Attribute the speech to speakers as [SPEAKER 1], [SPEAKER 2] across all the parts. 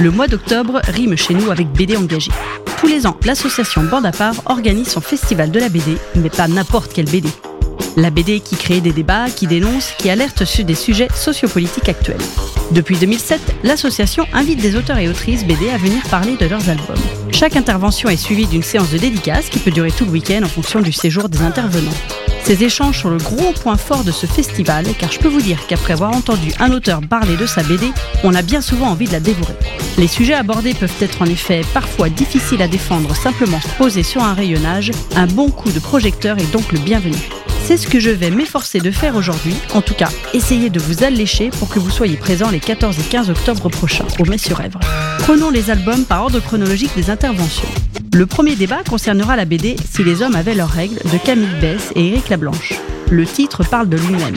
[SPEAKER 1] Le mois d'octobre rime chez nous avec BD engagé. Tous les ans, l'association Bande à part organise son festival de la BD, mais pas n'importe quelle BD. La BD qui crée des débats, qui dénonce, qui alerte sur des sujets sociopolitiques actuels. Depuis 2007, l'association invite des auteurs et autrices BD à venir parler de leurs albums. Chaque intervention est suivie d'une séance de dédicace qui peut durer tout le week-end en fonction du séjour des intervenants. Ces échanges sont le gros point fort de ce festival, car je peux vous dire qu'après avoir entendu un auteur parler de sa BD, on a bien souvent envie de la dévorer. Les sujets abordés peuvent être en effet parfois difficiles à défendre simplement posés sur un rayonnage, un bon coup de projecteur est donc le bienvenu. C'est ce que je vais m'efforcer de faire aujourd'hui, en tout cas, essayer de vous allécher pour que vous soyez présents les 14 et 15 octobre prochains au Mets-sur-Èvre. Prenons les albums par ordre chronologique des interventions. Le premier débat concernera la BD Si les hommes avaient leurs règles de Camille Bess et Éric Lablanche. Le titre parle de lui-même.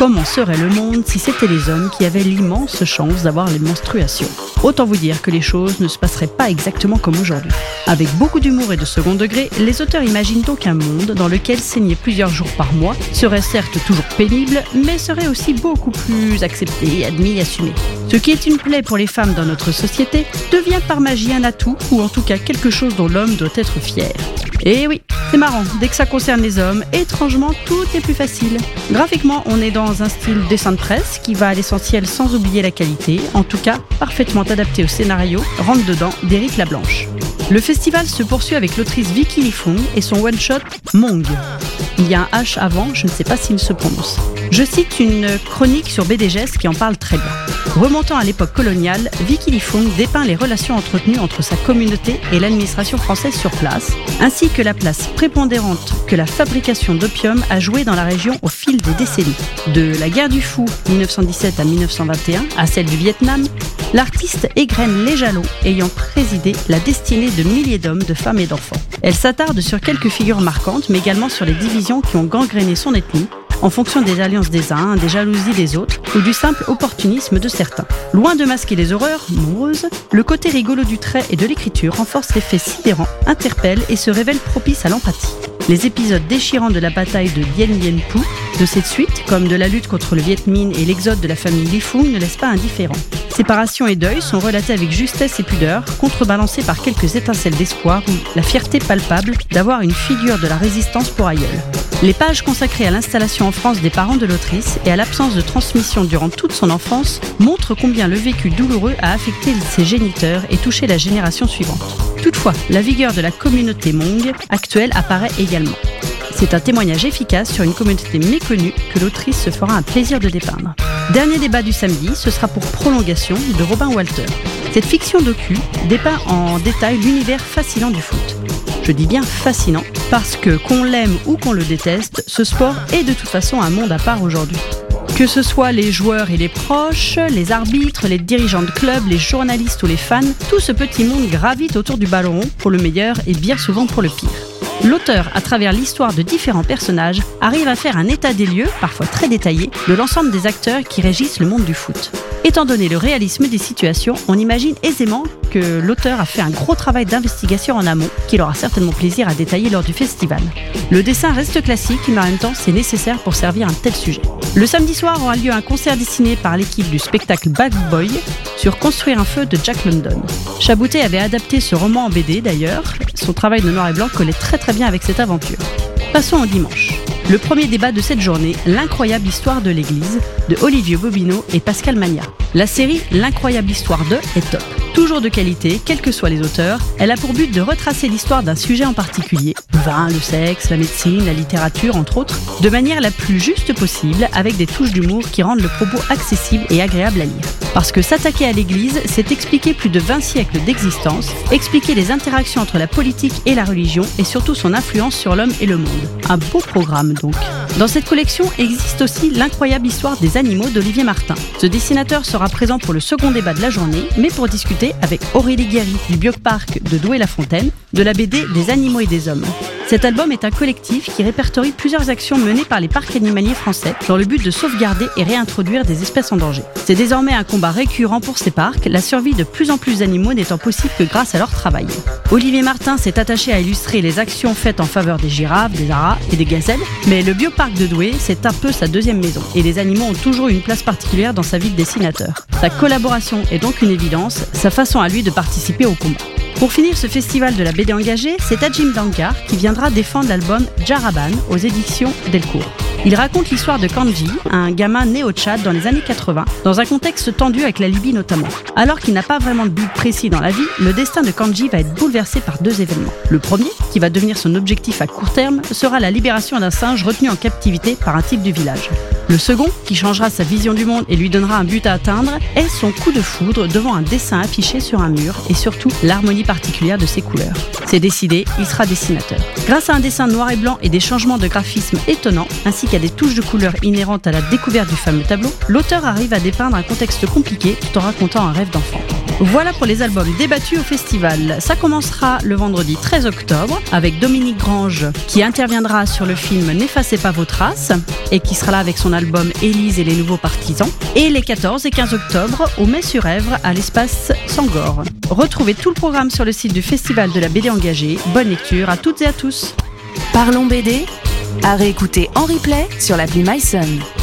[SPEAKER 1] Comment serait le monde si c'était les hommes qui avaient l'immense chance d'avoir les menstruations Autant vous dire que les choses ne se passeraient pas exactement comme aujourd'hui. Avec beaucoup d'humour et de second degré, les auteurs imaginent donc un monde dans lequel saigner plusieurs jours par mois serait certes toujours pénible, mais serait aussi beaucoup plus accepté, admis, assumé. Ce qui est une plaie pour les femmes dans notre société devient par magie un atout, ou en tout cas quelque chose dont l'homme doit être fier. Et oui, c'est marrant, dès que ça concerne les hommes, étrangement, tout est plus facile. Graphiquement, on est dans un style dessin de presse qui va à l'essentiel sans oublier la qualité, en tout cas parfaitement adapté au scénario Rentre dedans d'Éric Lablanche. Le festival se poursuit avec l'autrice Vicky Lifong et son one-shot Mong. Il y a un H avant, je ne sais pas s'il se prononce. Je cite une chronique sur BDGS qui en parle très bien. Remontant à l'époque coloniale, Vicky Lifong dépeint les relations entretenues entre sa communauté et l'administration française sur place, ainsi que la place prépondérante que la fabrication d'opium a jouée dans la région au fil des décennies. De la guerre du fou 1917 à 1921 à celle du Vietnam, l'artiste égrène les jalons ayant présidé la destinée de milliers d'hommes, de femmes et d'enfants. Elle s'attarde sur quelques figures marquantes, mais également sur les divisions qui ont gangréné son ethnie, en fonction des alliances des uns, des jalousies des autres ou du simple opportunisme de certains. Loin de masquer les horreurs, nombreuses, le côté rigolo du trait et de l'écriture renforce l'effet sidérant, interpelle et se révèle propice à l'empathie. Les épisodes déchirants de la bataille de Dien Bien Phu, de cette suite, comme de la lutte contre le Viet Minh et l'exode de la famille Li Fung, ne laissent pas indifférent. Séparation et deuil sont relatés avec justesse et pudeur, contrebalancés par quelques étincelles d'espoir ou la fierté palpable d'avoir une figure de la résistance pour aïeul. Les pages consacrées à l'installation en France des parents de l'autrice et à l'absence de transmission durant toute son enfance montrent combien le vécu douloureux a affecté ses géniteurs et touché la génération suivante. Toutefois, la vigueur de la communauté Hmong actuelle apparaît également. C'est un témoignage efficace sur une communauté méconnue que l'autrice se fera un plaisir de dépeindre. Dernier débat du samedi, ce sera pour Prolongation de Robin Walter. Cette fiction docu dépeint en détail l'univers fascinant du foot. Je dis bien fascinant, parce que qu'on l'aime ou qu'on le déteste, ce sport est de toute façon un monde à part aujourd'hui. Que ce soit les joueurs et les proches, les arbitres, les dirigeants de clubs, les journalistes ou les fans, tout ce petit monde gravite autour du ballon pour le meilleur et bien souvent pour le pire. L'auteur, à travers l'histoire de différents personnages, arrive à faire un état des lieux, parfois très détaillé, de l'ensemble des acteurs qui régissent le monde du foot. Étant donné le réalisme des situations, on imagine aisément que l'auteur a fait un gros travail d'investigation en amont, qu'il aura certainement plaisir à détailler lors du festival. Le dessin reste classique, mais en même temps c'est nécessaire pour servir un tel sujet. Le samedi soir aura lieu un concert dessiné par l'équipe du spectacle Bad Boy sur Construire un feu de Jack London. Chaboutet avait adapté ce roman en BD d'ailleurs, son travail de noir et blanc collait très très bien avec cette aventure. Passons au dimanche. Le premier débat de cette journée, L'incroyable histoire de l'Église, de Olivier Bobineau et Pascal Magna. La série L'incroyable histoire de est top. Toujours de qualité, quels que soient les auteurs, elle a pour but de retracer l'histoire d'un sujet en particulier, le vin, le sexe, la médecine, la littérature, entre autres, de manière la plus juste possible, avec des touches d'humour qui rendent le propos accessible et agréable à lire. Parce que s'attaquer à l'Église, c'est expliquer plus de 20 siècles d'existence, expliquer les interactions entre la politique et la religion, et surtout son influence sur l'homme et le monde. Un beau programme donc. Dans cette collection existe aussi l'incroyable histoire des animaux d'Olivier Martin. Ce dessinateur sera présent pour le second débat de la journée, mais pour discuter avec Aurélie Guéry du Bioparc de Douai-la-Fontaine de la BD Des animaux et des hommes. Cet album est un collectif qui répertorie plusieurs actions menées par les parcs animaliers français dans le but de sauvegarder et réintroduire des espèces en danger. C'est désormais un combat récurrent pour ces parcs, la survie de plus en plus d'animaux n'étant possible que grâce à leur travail. Olivier Martin s'est attaché à illustrer les actions faites en faveur des girafes, des aras et des gazelles, mais le bioparc de Douai, c'est un peu sa deuxième maison, et les animaux ont toujours une place particulière dans sa vie de dessinateur. Sa collaboration est donc une évidence, sa façon à lui de participer au combat. Pour finir ce festival de la BD engagée, c'est Ajim Dankar qui viendra défendre l'album Jaraban aux éditions Delcourt. Il raconte l'histoire de Kanji, un gamin né au Tchad dans les années 80, dans un contexte tendu avec la Libye notamment. Alors qu'il n'a pas vraiment de but précis dans la vie, le destin de Kanji va être bouleversé par deux événements. Le premier, qui va devenir son objectif à court terme, sera la libération d'un singe retenu en captivité par un type du village. Le second, qui changera sa vision du monde et lui donnera un but à atteindre, est son coup de foudre devant un dessin affiché sur un mur et surtout l'harmonie particulière de ses couleurs. C'est décidé, il sera dessinateur. Grâce à un dessin noir et blanc et des changements de graphisme étonnants, ainsi qu'à des touches de couleurs inhérentes à la découverte du fameux tableau, l'auteur arrive à dépeindre un contexte compliqué tout en racontant un rêve d'enfant. Voilà pour les albums débattus au festival. Ça commencera le vendredi 13 octobre avec Dominique Grange qui interviendra sur le film N'effacez pas vos traces et qui sera là avec son album Élise et les nouveaux partisans. Et les 14 et 15 octobre au Mai-sur-Èvre à l'espace Sangor. Retrouvez tout le programme sur le site du Festival de la BD engagée. Bonne lecture à toutes et à tous.
[SPEAKER 2] Parlons BD à réécouter en replay sur l'appli MySun.